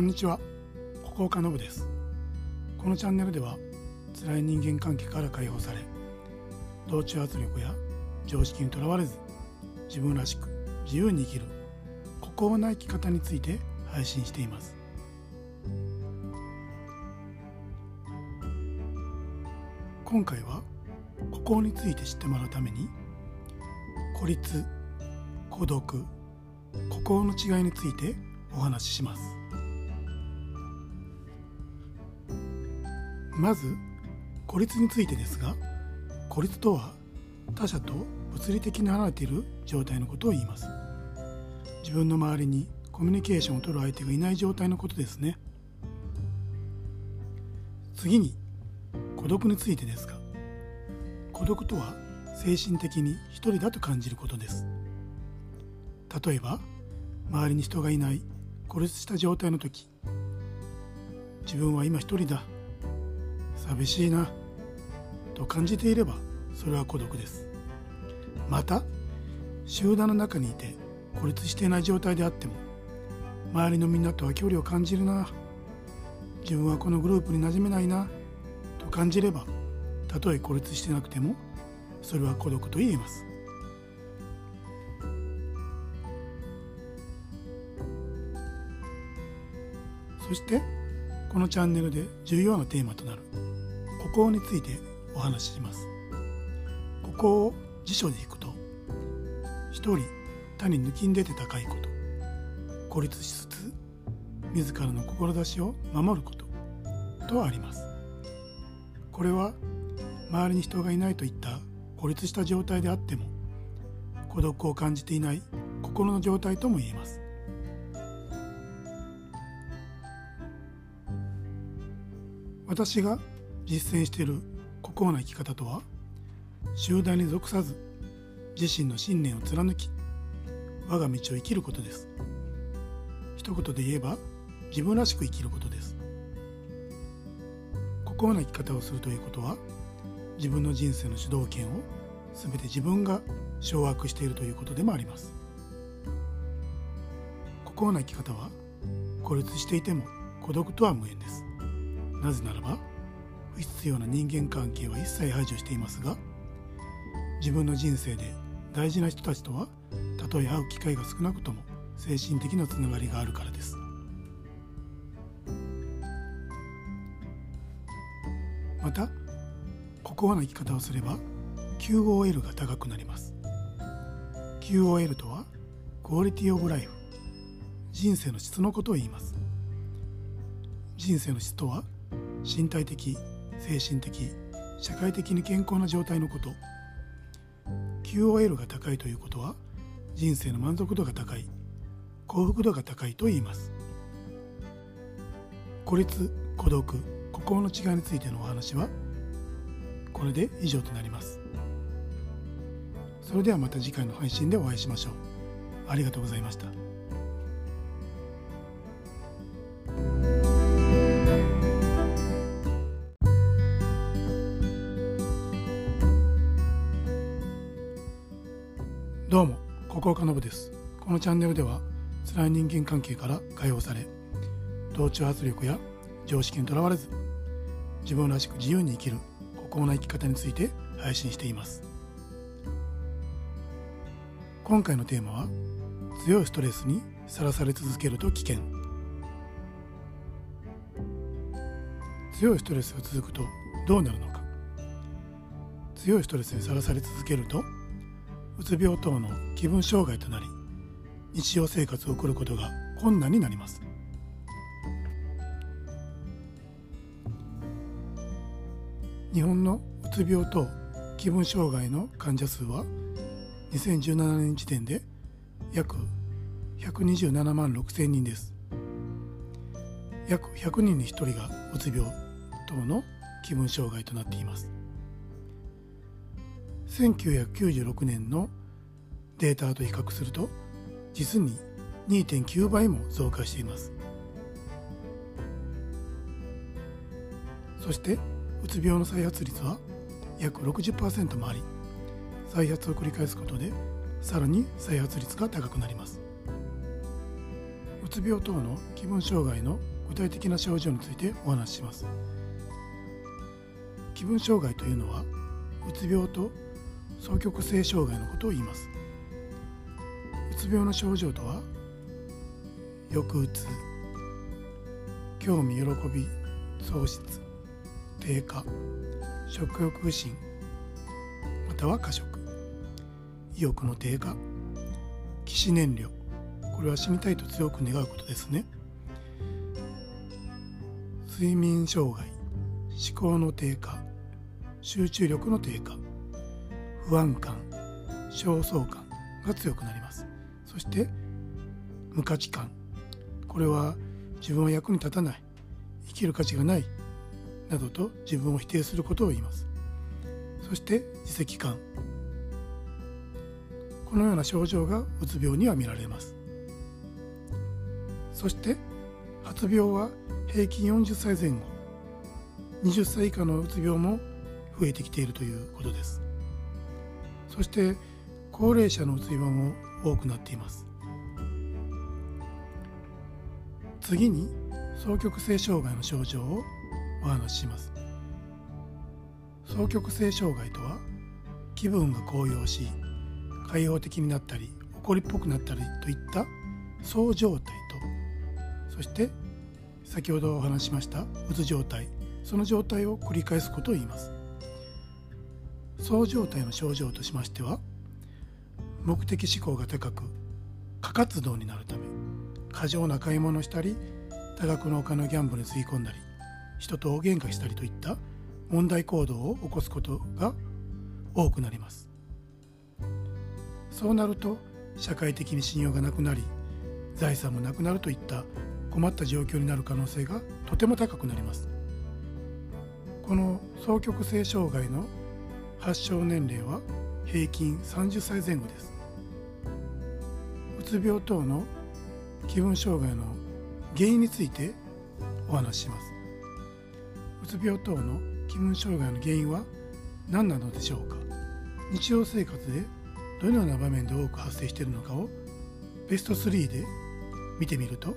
こんにちは、ここ岡信です。このチャンネルでは、辛い人間関係から解放され、同調圧力や常識にとらわれず、自分らしく自由に生きる、孤高な生き方について配信しています。今回は、孤高について知ってもらうために、孤立、孤独、孤高の違いについてお話ししますまず孤立についてですが孤立とは他者と物理的に離れている状態のことを言います。自分の周りにコミュニケーションを取る相手がいない状態のことですね。次に孤独についてですが孤独とは精神的に一人だと感じることです。例えば周りに人がいない孤立した状態の時自分は今一人だ。寂しいなと感じていればそれは孤独です。また集団の中にいて孤立していない状態であっても周りのみんなとは距離を感じるな自分はこのグループに馴染めないなと感じればたとえ孤立してなくてもそれは孤独と言えます。そしてこのチャンネルで重要なテーマとなる孤高についてお話しします。孤高を辞書でいくと一人他に抜きん出て高いこと孤立しつつ自らの志を守ることとあります。これは周りに人がいないといった孤立した状態であっても孤独を感じていない心の状態とも言えます。私が実践している孤高な生き方とは集団に属さず自身の信念を貫き我が道を生きることです。一言で言えば自分らしく生きることです。孤高な生き方をするということは自分の人生の主導権を全て自分が掌握しているということでもあります。孤高な生き方は孤立していても孤独とは無縁です。なぜならば不必要な人間関係は一切排除していますが自分の人生で大事な人たちとはたとえ会う機会が少なくとも精神的なつながりがあるからです。また孤高な生き方をすれば QOL が高くなります。QOL とはクオリティオブライフ。人生の質のことを言います。人生の質とは身体的精神的社会的に健康な状態のこと。QOL が高いということは人生の満足度が高い幸福度が高いと言います。孤立孤独孤高の違いについてのお話はこれで以上となります。それではまた次回の配信でお会いしましょう。ありがとうございました。ここ岡信です。このチャンネルでは、辛い人間関係から解放され、同調圧力や常識にとらわれず、自分らしく自由に生きる孤高な生き方について配信しています。今回のテーマは、強いストレスにさらされ続けると危険。強いストレスが続くとどうなるのか。強いストレスにさらされ続けると、うつ病等の気分障害となり日常生活を送ることが困難になります。日本のうつ病等気分障害の患者数は2017年時点で約127万6千人です。約100人に1人がうつ病等の気分障害となっています。1996年のデータと比較すると実に2.9倍も増加しています。そしてうつ病の再発率は約60%もあり再発を繰り返すことでさらに再発率が高くなります。うつ病等の気分障害の具体的な症状についてお話しします。気分障害というのはうつ病と双極性障害のことを言います。うつ病の症状とは抑うつ興味喜び喪失低下食欲不振または過食。意欲の低下起死燃料。これは死にたいと強く願うことですね。睡眠障害思考の低下集中力の低下。不安感焦燥感が強くなります。そして無価値観。これは自分は役に立たない生きる価値がないなどと自分を否定することを言います。そして自責感。このような症状がうつ病には見られます。そして発病は平均40歳前後20歳以下のうつ病も増えてきているということです。そして高齢者のうつ病も多くなっています。次に双極性障害の症状をお話しします。双極性障害とは気分が高揚し開放的になったり怒りっぽくなったりといったそう状態とそして先ほどお話しましたうつ状態その状態を繰り返すことを言います。そう状態の症状としましては目的思考が高く過活動になるため過剰な買い物をしたり多額のお金をギャンブルにつぎ込んだり人と大喧嘩したりといった問題行動を起こすことが多くなります。そうなると社会的に信用がなくなり財産もなくなるといった困った状況になる可能性がとても高くなります。この双極性障害の発症年齢は平均30歳前後です。うつ病等の気分障害の原因についてお話しします。うつ病等の気分障害の原因は何なのでしょうか？日常生活でどのような場面で多く発生しているのかをベスト3で見てみると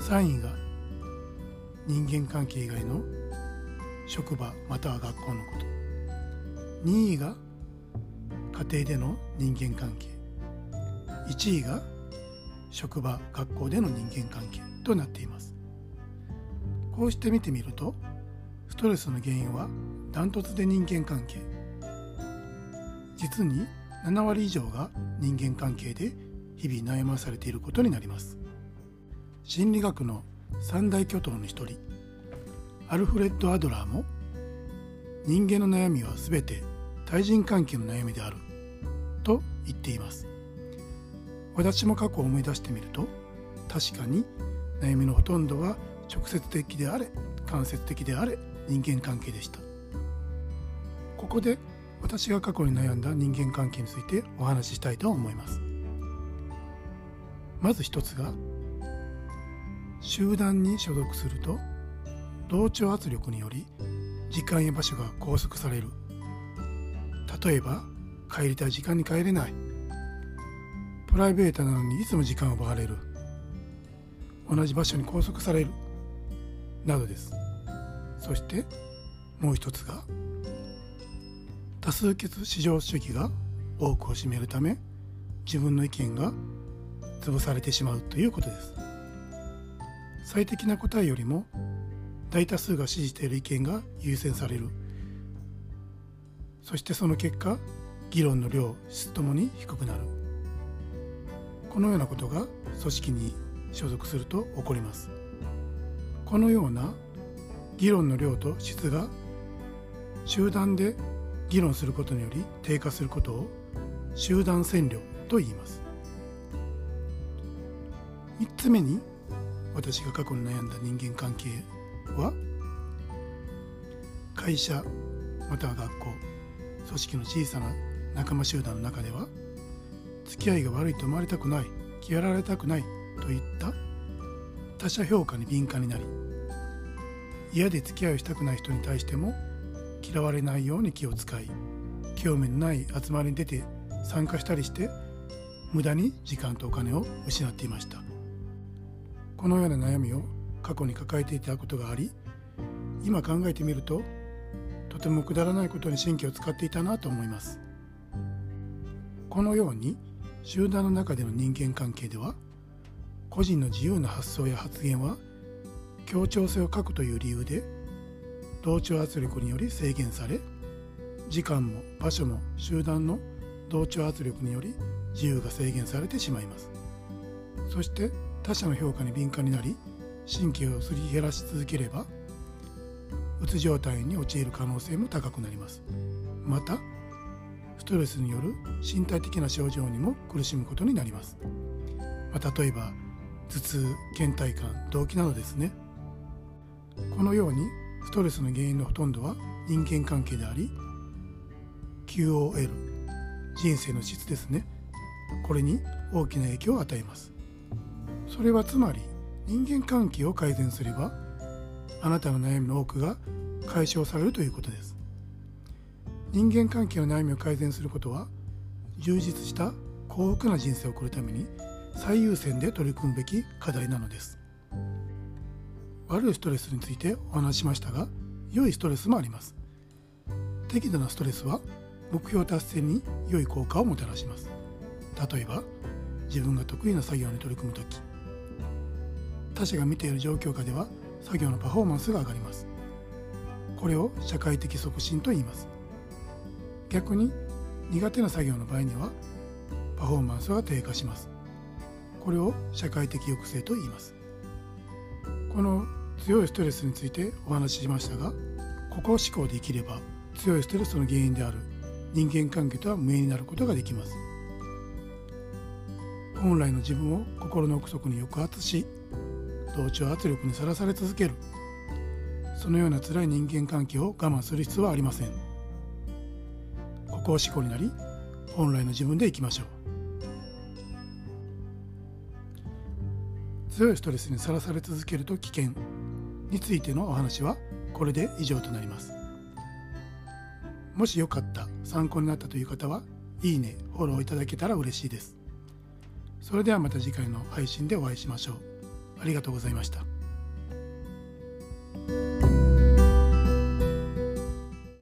3位が人間関係以外の職場または学校のこと。2位が家庭での人間関係。1位が職場学校での人間関係となっています。こうして見てみるとストレスの原因はダントツで人間関係。実に7割以上が人間関係で日々悩まされていることになります。心理学の三大巨頭の一人アルフレッド・アドラーも人間の悩みは全て対人関係の悩みである。と言っています。私も過去を思い出してみると確かに悩みのほとんどは直接的であれ間接的であれ人間関係でした。ここで私が過去に悩んだ人間関係についてお話ししたいと思います。まず一つが集団に所属すると同調圧力により時間や場所が拘束される。例えば帰りたい時間に帰れない。プライベートなのにいつも時間を奪われる。同じ場所に拘束される。などです。そしてもう一つが多数決至上主義が多くを占めるため自分の意見が潰されてしまうということです。最適な答えよりも大多数が支持している意見が優先される。そしてその結果議論の量質ともに低くなる。このようなことが組織に所属すると起こります。このような議論の量と質が集団で議論することにより低下することを集団占領と言います。3つ目に私が過去に悩んだ人間関係は会社または学校。組織の小さな仲間集団の中では付き合いが悪いと思われたくない嫌われたくないといった。他者評価に敏感になり嫌で付き合いをしたくない人に対しても嫌われないように気を使い興味のない集まりに出て参加したりして無駄に時間とお金を失っていました。このような悩みを過去に抱えていたことがあり今考えてみるとてもくだらないことに神経を使っていたなと思います。このように集団の中での人間関係では個人の自由な発想や発言は協調性を欠くという理由で同調圧力により制限され時間も場所も集団の同調圧力により自由が制限されてしまいます。そして他者の評価に敏感になり神経をすり減らし続ければうつ状態に陥る可能性も高くなります。またストレスによる身体的な症状にも苦しむことになります、まあ、例えば頭痛倦怠感動悸などですね。このようにストレスの原因のほとんどは人間関係であり QOL 人生の質ですね。これに大きな影響を与えます。それはつまり人間関係を改善すればあなたの悩みの多くが解消されるということです。人間関係の悩みを改善することは充実した幸福な人生を送るために最優先で取り組むべき課題なのです。悪いストレスについてお話ししましたが良いストレスもあります。適度なストレスは目標達成に良い効果をもたらします。例えば自分が得意な作業に取り組む時。他者が見ている状況下では作業のパフォーマンスが上がります。これを社会的促進と言います。逆に苦手な作業の場合にはパフォーマンスが低下します。これを社会的抑制と言います。この強いストレスについてお話ししましたがここ思考で生きれば強いストレスの原因である人間関係とは無縁になることができます。本来の自分を心の奥底に抑圧し同調圧力にさらされ続ける。そのような辛い人間関係を我慢する必要はありません。ここを思考になり本来の自分でいきましょう。強いストレスにさらされ続けると危険についてのお話はこれで以上となります。もしよかった参考になったという方はいいねフォローいただけたら嬉しいです。それではまた次回の配信でお会いしましょう。ありがとうございました。